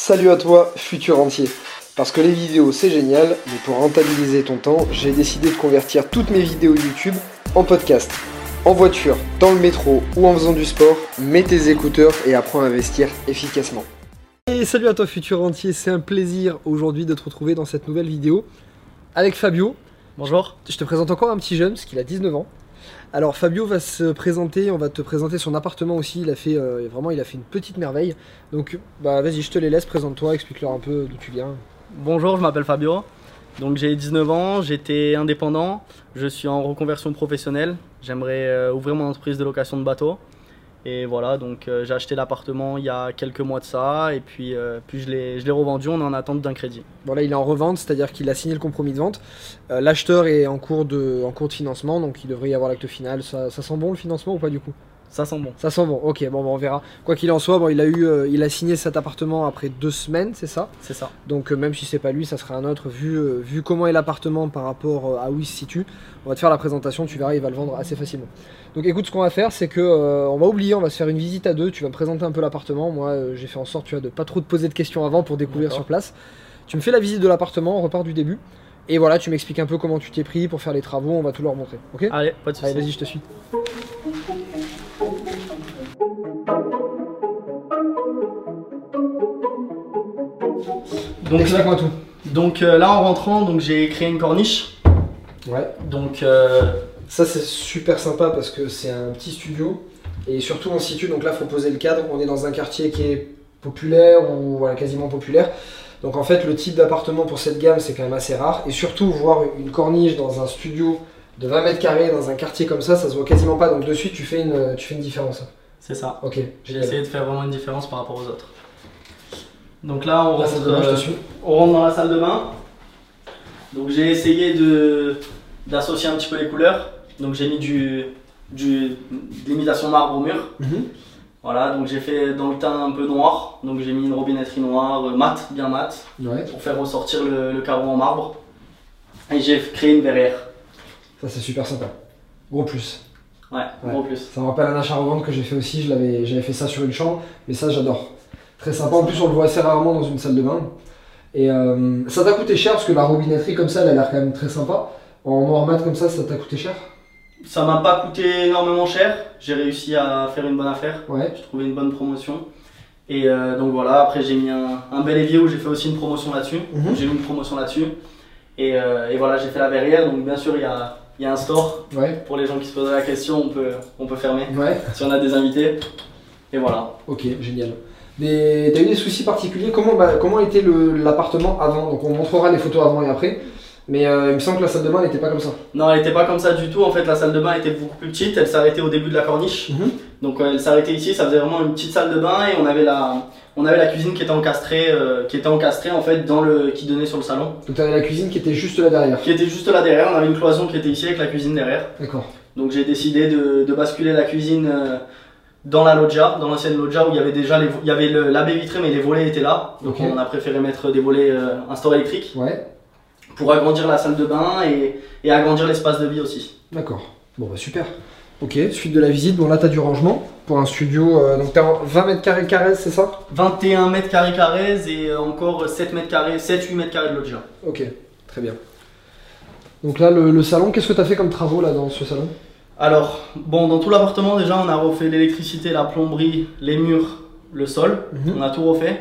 Salut à toi, futur entier. Parce que les vidéos c'est génial, mais pour rentabiliser ton temps, j'ai décidé de convertir toutes mes vidéos YouTube en podcast. En voiture, dans le métro ou en faisant du sport, mets tes écouteurs et apprends à investir efficacement. Et salut à toi futur entier, c'est un plaisir aujourd'hui de te retrouver dans cette nouvelle vidéo avec Fabio. Bonjour. Je te présente encore un petit jeune, parce qu'il a 19 ans. Alors Fabio va se présenter, on va te présenter son appartement aussi, il a fait euh, vraiment il a fait une petite merveille. Donc bah vas-y je te les laisse, présente-toi, explique-leur un peu d'où tu viens. Bonjour, je m'appelle Fabio. Donc j'ai 19 ans, j'étais indépendant, je suis en reconversion professionnelle. J'aimerais euh, ouvrir mon entreprise de location de bateaux. Et voilà, donc euh, j'ai acheté l'appartement il y a quelques mois de ça, et puis, euh, je l'ai revendu, on est en attente d'un crédit. Voilà, il est en revente, c'est-à-dire qu'il a signé le compromis de vente. Euh, L'acheteur est en cours, de, financement, donc il devrait y avoir l'acte final. Ça sent bon le financement ou pas du coup? Ça sent bon. Ça sent bon, ok, bon, bah, on verra. Quoi qu'il en soit, bon, il, a eu, euh, il a signé cet appartement après deux semaines, c'est ça? C'est ça. Donc euh, même si c'est pas lui, ça sera un autre. Vu, euh, vu comment est l'appartement par rapport à où il se situe, on va te faire la présentation, tu verras, il va le vendre assez facilement. Donc écoute, ce qu'on va faire, c'est que on va oublier, on va se faire une visite à deux. Tu vas me présenter un peu l'appartement. Moi, j'ai fait en sorte, tu vois, de pas trop te poser de questions avant pour découvrir sur place. Tu me fais la visite de l'appartement, on repart du début. Et voilà, tu m'expliques un peu comment tu t'es pris pour faire les travaux. On va tout leur montrer. Ok? Allez, pas de Allez, soucis. vas-y, je te suis. Donc, Explique-moi tout. donc euh, là en rentrant, donc j'ai créé une corniche. Ouais. Donc euh, Ça c'est super sympa parce que c'est un petit studio et surtout on se situe, donc là faut poser le cadre, on est dans un quartier qui est populaire ou voilà, quasiment populaire. Donc en fait le type d'appartement pour cette gamme c'est quand même assez rare et surtout voir une corniche dans un studio de 20 mètres carrés dans un quartier comme ça, ça se voit quasiment pas donc de suite tu fais une, tu fais une différence. c'est ça. Ok, J'ai essayé de faire vraiment une différence par rapport aux autres. Donc là on rentre, euh, on rentre dans la salle de bain. Donc j'ai essayé de d'associer un petit peu les couleurs. Donc j'ai mis du, du de l'imitation marbre au mur. Mhm. Voilà, donc j'ai fait dans le teint un peu noir. Donc j'ai mis une robinetterie noire, euh, mat, bien mat, Ouais, pour faire ressortir le, le carreau en marbre. Et j'ai créé une verrière. ça c'est super sympa. Gros plus. Ouais, Ouais. gros plus. Ça me rappelle un achat revente que j'ai fait aussi, je l'avais, j'avais fait ça sur une chambre, mais ça j'adore. Très sympa, en plus on le voit assez rarement dans une salle de bain. Et euh, ça t'a coûté cher parce que la robinetterie comme ça elle a l'air quand même très sympa. En noir mat comme ça, ça t'a coûté cher? Ça m'a pas coûté énormément cher. J'ai réussi à faire une bonne affaire. Ouais. J'ai trouvé une bonne promotion. Et euh, donc voilà, après j'ai mis un, un bel évier où j'ai fait aussi une promotion là-dessus. Mhm. J'ai mis une promotion là-dessus. Et, euh, et voilà, j'ai fait la verrière. Donc bien sûr, il y a, il y a un store. Ouais. Pour les gens qui se posent la question, on peut, on peut fermer Ouais. si on a des invités. Et voilà. Ok, génial. Des- T'as eu des soucis particuliers comment, bah, comment était le- l'appartement avant Donc on montrera les photos avant et après. Mais euh, il me semble que la salle de bain n'était pas comme ça. Non, elle était pas comme ça du tout. En fait, la salle de bain était beaucoup plus petite. Elle s'arrêtait au début de la corniche. Mhm. Donc euh, elle s'arrêtait ici. Ça faisait vraiment une petite salle de bain et on avait la, on avait la cuisine qui était encastrée, euh, qui était encastrée en fait dans le, qui donnait sur le salon, Donc t'avais la cuisine qui était juste là derrière. qui était juste là derrière. On avait une cloison qui était ici avec la cuisine derrière. D'accord. Donc j'ai décidé de, de basculer la cuisine dans la loggia, dans l'ancienne loggia où il y avait déjà les, il y avait le- la baie vitrée mais les volets étaient là. Donc on a préféré mettre des volets euh, un store électrique Ouais. pour agrandir la salle de bain et, et agrandir l'espace de vie aussi. D'accord. Bon bah super. Ok, suite de la visite, bon là t'as du rangement pour un studio, euh, donc t'as en 20 mètres carrés carrés, c'est ça? 21 mètres carrés carrés et euh, encore 7 mètres carrés, 7-8 mètres carrés de loggia. Ok, très bien. Donc là le, le salon, qu'est-ce que t'as fait comme travaux là dans ce salon? Alors, bon, dans tout l'appartement déjà on a refait l'électricité, la plomberie, les murs, le sol, Mhm. on a tout refait.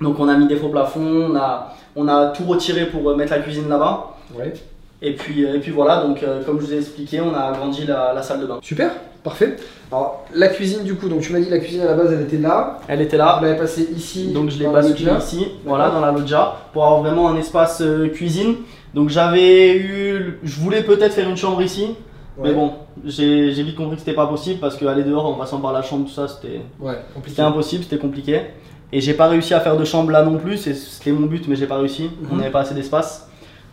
Donc on a mis des faux plafonds, on a, on a tout retiré pour euh, mettre la cuisine là-bas. Ouais. Et puis, euh, et puis voilà, donc euh, comme je vous ai expliqué, on a agrandi la, la salle de bain. Super, parfait. Alors la cuisine du coup, donc tu m'as dit la cuisine à la base elle était là, Elle était là, l'avait passée ici. donc je l'ai basculée ici, voilà, dans la loggia, pour avoir vraiment un espace euh, cuisine. Donc j'avais eu, je voulais peut-être faire une chambre ici, Ouais. mais bon, j'ai vite compris que c'était pas possible parce qu'aller dehors en passant par la chambre, tout ça, c'était Ouais, impossible, c'était compliqué. Et j'ai pas réussi à faire de chambre là non plus, c'était mon but, mais j'ai pas réussi. On Mhm. n'avait pas assez d'espace.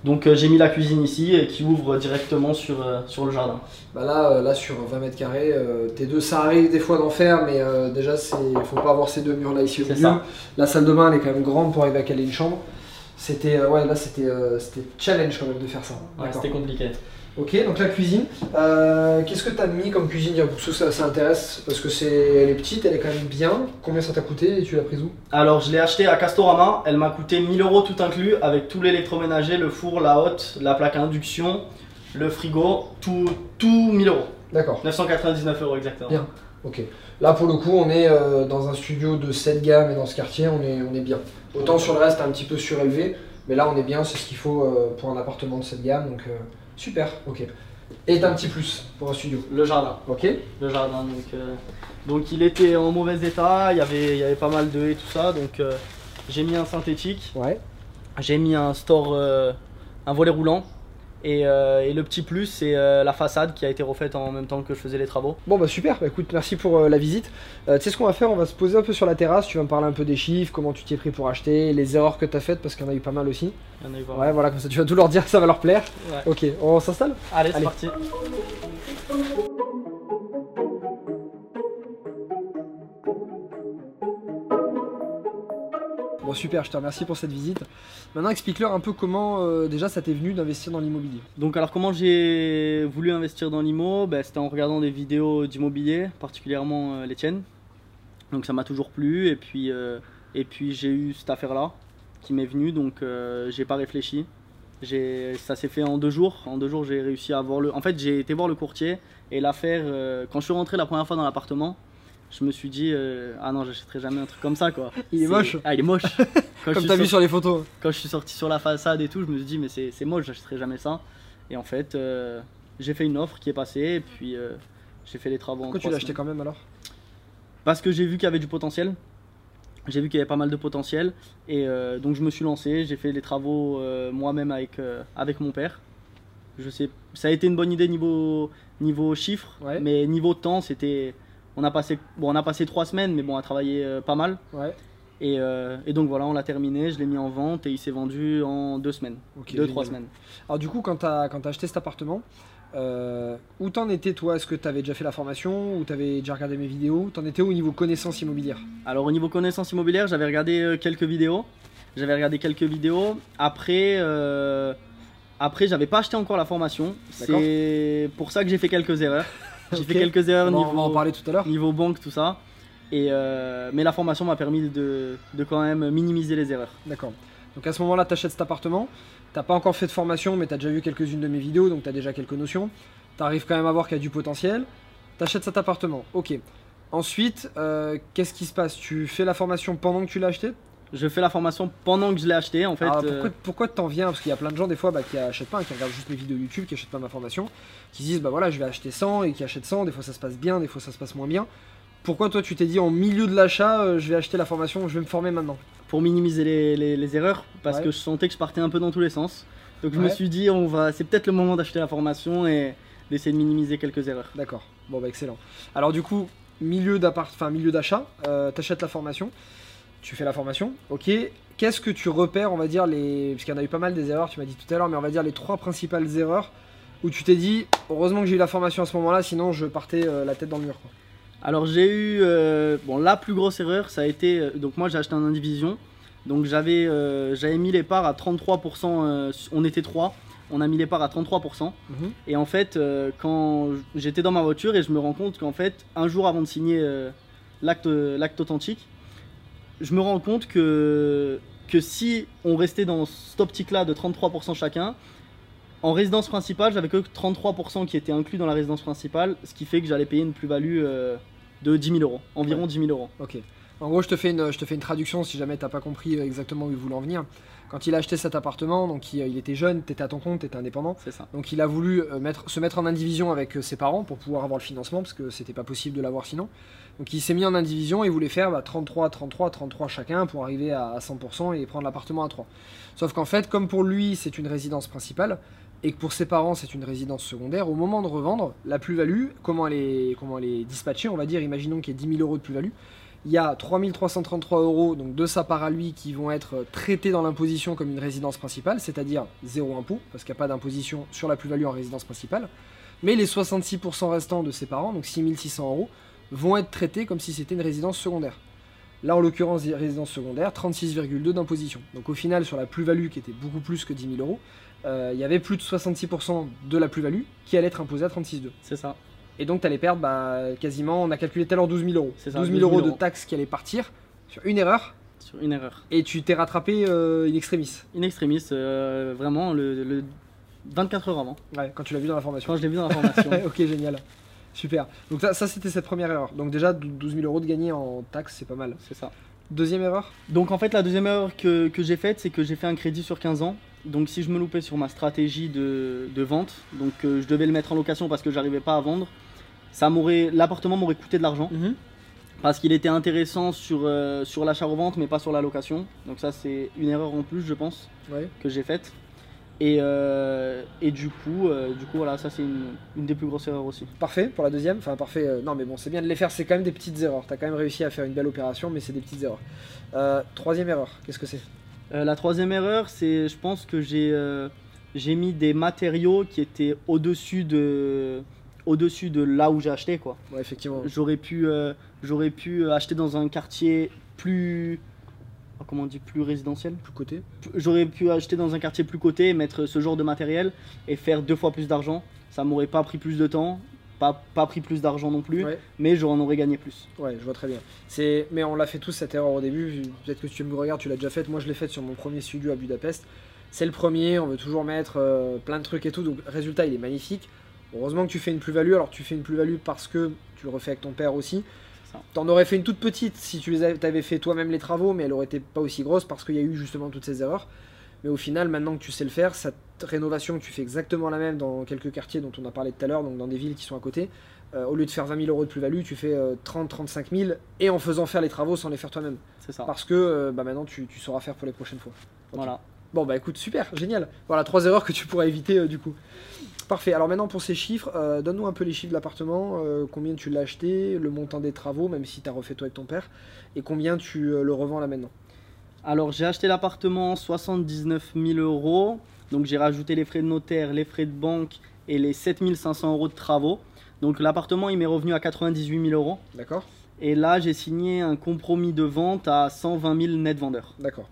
Donc euh, j'ai mis la cuisine ici et qui ouvre directement sur, euh, sur le jardin. Bah là, euh, là sur 20 mètres carrés, tes deux, ça arrive des fois d'en faire, mais déjà c'est, faut pas avoir ces deux murs là ici au milieu. ça. La salle de bain elle est quand même grande pour arriver à caler une chambre. C'était, ouais là c'était, challenge quand même de faire ça. Ouais, c'était compliqué. Ok, donc la cuisine. Euh, Qu'est-ce que tu as mis comme cuisine pour ceux que ça, ça intéresse Parce que c'est, elle est petite, elle est quand même bien. Combien ça t'a coûté et tu l'as prise où? Alors je l'ai acheté à Castorama, elle m'a coûté 1000 euros tout inclus avec tout l'électroménager, le four, la hotte, la plaque à induction, le frigo, tout, tout 1000 euros. D'accord. 999 euros exactement. Bien. Ok. Là pour le coup, on est euh, dans un studio de cette gamme et dans ce quartier, on est, on est bien. Autant sur le reste, un petit peu surélevé, mais là on est bien, c'est ce qu'il faut euh, pour un appartement de cette gamme. Donc super. Ok. Et un petit plus pour un studio. Le jardin. Ok. Le jardin donc, euh, donc il était en mauvais état, il y avait, il y avait pas mal de et tout ça donc euh, j'ai mis un synthétique, Ouais. j'ai mis un store, euh, un volet roulant et, euh, et le petit plus c'est euh, la façade qui a été refaite en même temps que je faisais les travaux. Bon bah super, bah, écoute, merci pour euh, la visite. Tu sais ce qu'on va faire, on va se poser un peu sur la terrasse, tu vas me parler un peu des chiffres, comment tu t'y es pris pour acheter, les erreurs que tu as faites parce qu'il y en a eu pas mal aussi. Il y en a eu pas Ouais mal. voilà, comme ça tu vas tout leur dire, ça va leur plaire. Ouais. Ok, on s'installe? Allez c'est parti. Super, je te remercie pour cette visite. Maintenant explique-leur un peu comment euh, déjà ça t'est venu d'investir dans l'immobilier. Donc alors comment j'ai voulu investir dans l'IMO Ben, C'était en regardant des vidéos d'immobilier, particulièrement euh, les tiennes. Donc ça m'a toujours plu et puis, euh, et puis j'ai eu cette affaire-là qui m'est venue donc j'ai pas réfléchi. Ça s'est fait en deux jours. En deux jours j'ai réussi à voir le... En fait j'ai été voir le courtier et l'affaire, quand je suis rentré la première fois dans l'appartement, je me suis dit euh, ah non j'achèterai jamais un truc comme ça quoi. Il est moche. Ah il est moche. Quand Comme t'as vu sorti- sur les photos. quand je suis sorti sur la façade et tout, je me suis dit, mais c'est moche, j'achèterai jamais ça. Et en fait, euh, j'ai fait une offre qui est passée et puis euh, j'ai fait les travaux en Pourquoi tu trois l'as acheté quand même alors? Parce que j'ai vu qu'il y avait du potentiel. J'ai vu qu'il y avait pas mal de potentiel. Et donc je me suis lancé, j'ai fait les travaux moi-même avec, avec mon père. Je sais, ça a été une bonne idée niveau, niveau chiffres, Ouais. mais niveau temps, c'était. On a passé, bon, on a passé trois semaines, mais bon, on a travaillé euh, pas mal. Ouais. Et, euh, et donc voilà, on l'a terminé, je l'ai mis en vente et il s'est vendu en deux semaines. Deux, trois semaines. Alors du coup quand t'as quand t'as acheté cet appartement, euh, où t'en étais toi? Est-ce que t'avais déjà fait la formation ou t'avais déjà regardé mes vidéos? T'en étais où au niveau connaissance immobilière Alors au niveau connaissance immobilière, j'avais regardé quelques vidéos. J'avais regardé quelques vidéos. Après, euh, après j'avais pas acheté encore la formation. C'est pour ça que j'ai fait quelques erreurs. J'ai fait quelques erreurs niveau, on va en parler tout à l'heure. niveau banque, tout ça. Et euh, mais la formation m'a permis de, de quand même minimiser les erreurs. D'accord. Donc à ce moment-là, tu achètes cet appartement. T'as pas encore fait de formation, mais tu as déjà vu quelques-unes de mes vidéos, donc tu as déjà quelques notions. Tu arrives quand même à voir qu'il y a du potentiel. Tu achètes cet appartement. Ok. Ensuite, euh, qu'est-ce qui se passe? Tu fais la formation pendant que tu l'as acheté? Je fais la formation pendant que je l'ai acheté en fait. Alors, euh, pourquoi, pourquoi t'en viens? Parce qu'il y a plein de gens des fois bah, qui achètent pas, qui regardent juste mes vidéos YouTube, qui achètent pas ma formation, qui se disent bah voilà je vais acheter 100 et qui achètent 100, des fois ça se passe bien, des fois ça se passe moins bien. Pourquoi toi tu t'es dit en milieu de l'achat euh, je vais acheter la formation, je vais me former maintenant? Pour minimiser les, les- les erreurs parce Ouais. que je sentais que je partais un peu dans tous les sens. Donc je me suis dit on va c'est peut-être le moment d'acheter la formation et d'essayer de minimiser quelques erreurs. D'accord, bon bah excellent. Alors du coup, milieu d'appart, enfin milieu d'achat, euh, t'achètes la formation, tu fais la formation, ok. Qu'est-ce que tu repères, on va dire, les. Parce qu'il y en a eu pas mal des erreurs, tu m'as dit tout à l'heure, mais on va dire les trois principales erreurs où tu t'es dit, heureusement que j'ai eu la formation à ce moment-là, sinon je partais euh, la tête dans le mur. Quoi. Alors j'ai eu euh, bon la plus grosse erreur ça a été euh, donc moi j'ai acheté en indivision donc j'avais j'avais mis les parts à 33% euh, on était trois on a mis les parts à 33% Mhm. et en fait quand j'étais dans ma voiture et je me rends compte qu'en fait un jour avant de signer l'acte authentique je me rends compte que que si on restait dans cette optique là de 33% chacun en résidence principale, j'avais que 33% qui étaient inclus dans la résidence principale, ce qui fait que j'allais payer une plus-value euh, de 10 000 euros, environ Ouais. 10 000 euros. Ok. En gros, je te fais une, je te fais une traduction si jamais t'as pas compris euh, exactement où il voulait en venir. Quand il a acheté cet appartement, donc il, il était jeune, t'étais à ton compte, t'étais indépendant. C'est ça. Donc il a voulu euh, mettre, se mettre en indivision avec euh, ses parents pour pouvoir avoir le financement parce que c'était pas possible de l'avoir sinon. Donc il s'est mis en indivision et il voulait faire bah, 33, 33, 33 chacun pour arriver à, à 100% et prendre l'appartement à 3. Sauf qu'en fait, comme pour lui c'est une résidence principale et que pour ses parents c'est une résidence secondaire, au moment de revendre, la plus-value, comment elle est, comment elle est dispatchée, on va dire, imaginons qu'il y ait 10 000 euros de plus-value. Il y a 3333 euros donc de sa part à lui qui vont être traités dans l'imposition comme une résidence principale, c'est-à-dire zéro impôt, parce qu'il n'y a pas d'imposition sur la plus-value en résidence principale. Mais les 66% restants de ses parents, donc 6600 euros, vont être traités comme si c'était une résidence secondaire. Là, en l'occurrence, résidence secondaire, 36,2 d'imposition. Donc au final, sur la plus-value qui était beaucoup plus que 10 000 euros, euh, il y avait plus de 66% de la plus-value qui allait être imposée à 36,2. C'est ça. Et donc, tu allais perdre bah, quasiment, on a calculé tout à l'heure 12 000 euros. C'est ça, 12 000 12 000 euros de taxes qui allaient partir sur une erreur, Sur une erreur. et tu t'es rattrapé euh, in extremis. In extremis, euh, vraiment, le, le 24 heures avant. Ouais, quand tu l'as vu dans la formation. Quand je l'ai vu dans la formation. ok, génial. Super. Donc ça, ça, c'était cette première erreur. Donc déjà, 12 000 euros de gagné en taxes, c'est pas mal. c'est ça. Deuxième erreur? Donc en fait, la deuxième erreur que, que j'ai faite, c'est que j'ai fait un crédit sur 15 ans. Donc si je me loupais sur ma stratégie de, de vente, donc euh, je devais le mettre en location parce que j'arrivais pas à vendre, ça m'aurait, l'appartement m'aurait coûté de l'argent parce qu'il était intéressant sur, euh, sur l'achat-revente mais pas sur la location. Donc ça c'est une erreur en plus je pense Ouais. que j'ai faite. Et, euh, et du coup, euh, du coup voilà, ça c'est une, une des plus grosses erreurs aussi. Parfait pour la deuxième. Enfin, parfait. euh, non, mais bon, c'est bien de les faire. C'est quand même des petites erreurs. T'as quand même réussi à faire une belle opération, mais c'est des petites erreurs. Troisième erreur, qu'est-ce que c'est? La troisième erreur, c'est je pense que j'ai j'ai mis des matériaux qui étaient au-dessus de au-dessus de là où j'ai acheté quoi. Ouais, effectivement. J'aurais pu euh, j'aurais pu acheter dans un quartier plus oh, comment on dit plus résidentiel? Plus côté. J'aurais pu acheter dans un quartier plus coté, mettre ce genre de matériel et faire deux fois plus d'argent. Ça m'aurait pas pris plus de temps, pas, pas pris plus d'argent non plus, Ouais. mais j'en aurais gagné plus. Ouais, je vois très bien. C'est, mais on l'a fait tous cette erreur au début. Peut-être que tu me regardes, tu l'as déjà faite. Moi, je l'ai faite sur mon premier studio à Budapest. C'est le premier. On veut toujours mettre euh, plein de trucs et tout. Donc, résultat, il est magnifique. Heureusement que tu fais une plus-value. Alors, tu fais une plus-value parce que tu le refais avec ton père aussi. T'en aurais fait une toute petite si tu les avais, fait toi-même les travaux, mais elle aurait été pas aussi grosse parce qu'il y a eu justement toutes ces erreurs. Mais au final, maintenant que tu sais le faire, cette rénovation, tu fais exactement la même dans quelques quartiers dont on a parlé tout à l'heure, donc dans des villes qui sont à côté. Euh, au lieu de faire 20 000 euros de plus-value, tu fais 30-35 000 et en faisant faire les travaux sans les faire toi-même. C'est ça. Parce que euh, bah, maintenant tu, tu sauras faire pour les prochaines fois. Voilà. Bon bah écoute, super, génial. Voilà, trois erreurs que tu pourras éviter euh, du coup. Parfait, alors maintenant pour ces chiffres, euh, donne-nous un peu les chiffres de l'appartement, euh, combien tu l'as acheté, le montant des travaux, même si tu as refait toi avec ton père, et combien tu euh, le revends là maintenant. Alors j'ai acheté l'appartement 79 000 euros. Donc j'ai rajouté les frais de notaire, les frais de banque et les 7500 euros de travaux. Donc l'appartement il m'est revenu à 98 000 euros. D'accord Et là j'ai signé un compromis de vente à 120 000 net vendeurs. D'accord.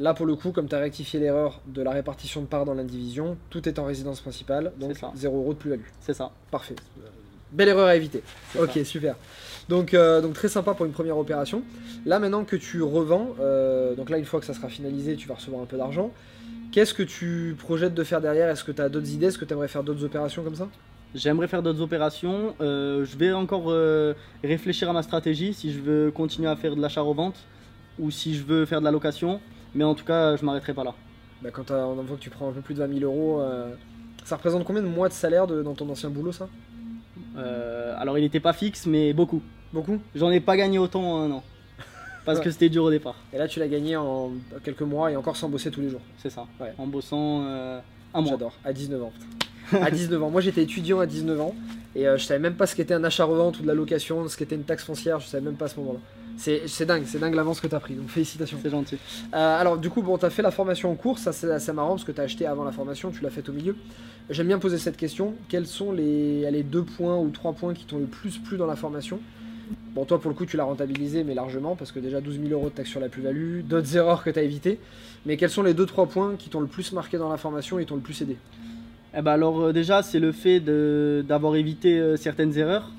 Là pour le coup, comme tu as rectifié l'erreur de la répartition de parts dans l'indivision, tout est en résidence principale, donc C'est ça. 0 euros de plus-value. C'est ça. Parfait. Belle erreur à éviter. Ok, ça. super. Donc, euh, donc très sympa pour une première opération. Là maintenant que tu revends, euh, donc là une fois que ça sera finalisé, tu vas recevoir un peu d'argent. Qu'est-ce que tu projettes de faire derrière? Est-ce que tu as d'autres idées? Est-ce que tu aimerais faire d'autres opérations comme ça? J'aimerais faire d'autres opérations. Euh, je vais encore euh, réfléchir à ma stratégie si je veux continuer à faire de l'achat-revente ou si je veux faire de la location. Mais en tout cas, je m'arrêterai pas là. bah, Quand on voit que tu prends un peu plus de 20 000 euros, euh, ça représente combien de mois de salaire de- dans ton ancien boulot ça? Euh, alors il n'était pas fixe, mais beaucoup. Beaucoup? J'en ai pas gagné autant en un an. Parce Ouais. que c'était dur au départ. Et là tu l'as gagné en quelques mois et encore sans bosser tous les jours. C'est ça. Ouais. En bossant euh, un mois. J'adore, à 19 ans. à 19 ans. Moi j'étais étudiant à 19 ans et je savais même pas ce qu'était un achat-revente ou de la location, ce qu'était une taxe foncière, je savais même pas à ce moment-là. C'est dingue, c'est dingue l'avance que tu as pris, donc félicitations. C'est gentil. Euh, alors du coup, bon, tu as fait la formation en cours, ça c'est assez marrant parce que tu as acheté avant la formation, tu l'as faite au milieu. J'aime bien poser cette question, quels sont les, les deux points ou trois points qui t'ont le plus plu dans la formation? Bon, toi pour le coup, tu l'as rentabilisé, mais largement, parce que déjà 12 000 euros de taxe sur la plus-value, d'autres erreurs que tu as évitées. Mais quels sont les deux trois points qui t'ont le plus marqué dans la formation et t'ont le plus aidé? Eh ben alors euh, déjà c'est le fait de- d'avoir évité euh, certaines erreurs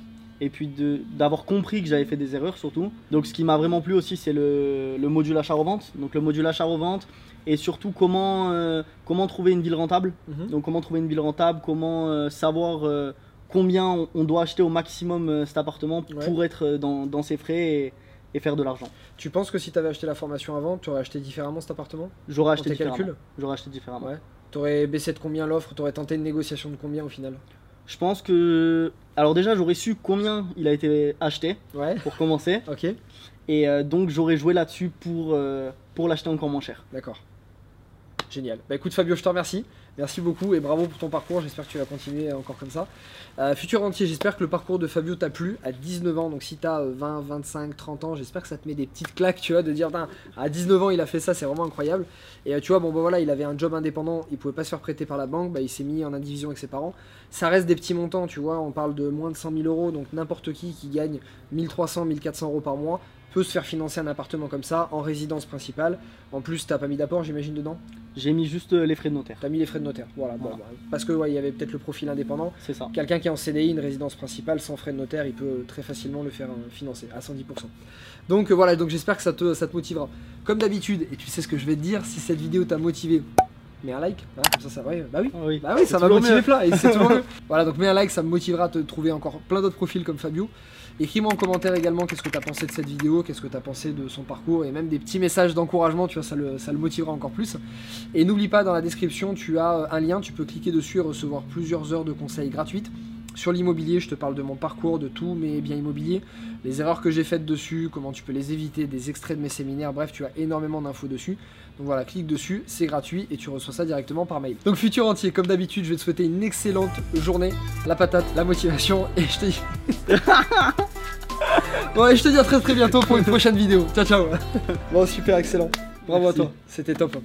et puis d'avoir compris que j'avais fait des erreurs surtout. Donc ce qui m'a vraiment plu aussi c'est le, le module achat-revente. Donc le module achat-revente et surtout comment, euh, comment trouver une ville rentable. Donc comment trouver une ville rentable, comment euh, savoir euh, combien on, doit acheter au maximum cet appartement Ouais. pour être dans, dans ses frais et, et faire de l'argent. Tu penses que si tu avais acheté la formation avant, tu aurais acheté différemment cet appartement? J'aurais acheté tes différemment. calculs? J'aurais acheté différemment. Ouais. T'aurais baissé de combien l'offre? T'aurais tenté une négociation de combien au final? Je pense que alors déjà j'aurais su combien il a été acheté Ouais, pour commencer. ok, Et euh, donc j'aurais joué là-dessus pour, euh, pour l'acheter encore moins cher. d'accord. Génial. Bah écoute Fabio, je te remercie. Merci beaucoup et bravo pour ton parcours. J'espère que tu vas continuer encore comme ça. Euh, futur entier, j'espère que le parcours de Fabio t'a plu à 19 ans. Donc si t'as euh, 20, 25, 30 ans, j'espère que ça te met des petites claques, tu vois, de dire, à 19 ans il a fait ça, c'est vraiment incroyable. Et euh, tu vois, bon bah voilà, il avait un job indépendant, il pouvait pas se faire prêter par la banque, bah il s'est mis en indivision avec ses parents. Ça reste des petits montants, tu vois, on parle de moins de 100 000 euros, donc n'importe qui qui gagne 1300, 1400 euros par mois peut se faire financer un appartement comme ça en résidence principale. En plus, t'as pas mis d'apport, j'imagine, dedans J'ai mis juste euh, les frais de notaire. T'as mis les frais de notaire, voilà. bon, Voilà. bah, parce que ouais, il y avait peut-être le profil indépendant. C'est ça. Quelqu'un qui est en CDI, une résidence principale sans frais de notaire, il peut très facilement le faire euh, financer à 110%. Donc euh, voilà, donc j'espère que ça te, ça te motivera. Comme d'habitude, et tu sais ce que je vais te dire, si cette vidéo t'a motivé, mets un like, voilà, comme ça ça va. Bah oui, Ah oui, bah oui, ça va motiver plein, et c'est toujours mieux. Voilà, donc mets un like, ça me motivera à te trouver encore plein d'autres profils comme Fabio. Écris-moi en commentaire également qu'est-ce que tu as pensé de cette vidéo, qu'est-ce que tu as pensé de son parcours, et même des petits messages d'encouragement, tu vois, ça le, ça le motivera encore plus. Et n'oublie pas, dans la description, tu as euh, un lien, tu peux cliquer dessus et recevoir plusieurs heures de conseils gratuites. Sur l'immobilier, je te parle de mon parcours, de tous mes biens immobiliers, les erreurs que j'ai faites dessus, comment tu peux les éviter, des extraits de mes séminaires, bref, tu as énormément d'infos dessus. Donc voilà, clique dessus, c'est gratuit et tu reçois ça directement par mail. Donc futur entier, comme d'habitude, je vais te souhaiter une excellente journée, la patate, la motivation et je te dis... bon et je te dis à très très bientôt pour une prochaine vidéo. Ciao ciao Bon super excellent. Bravo Merci. à toi, c'était top.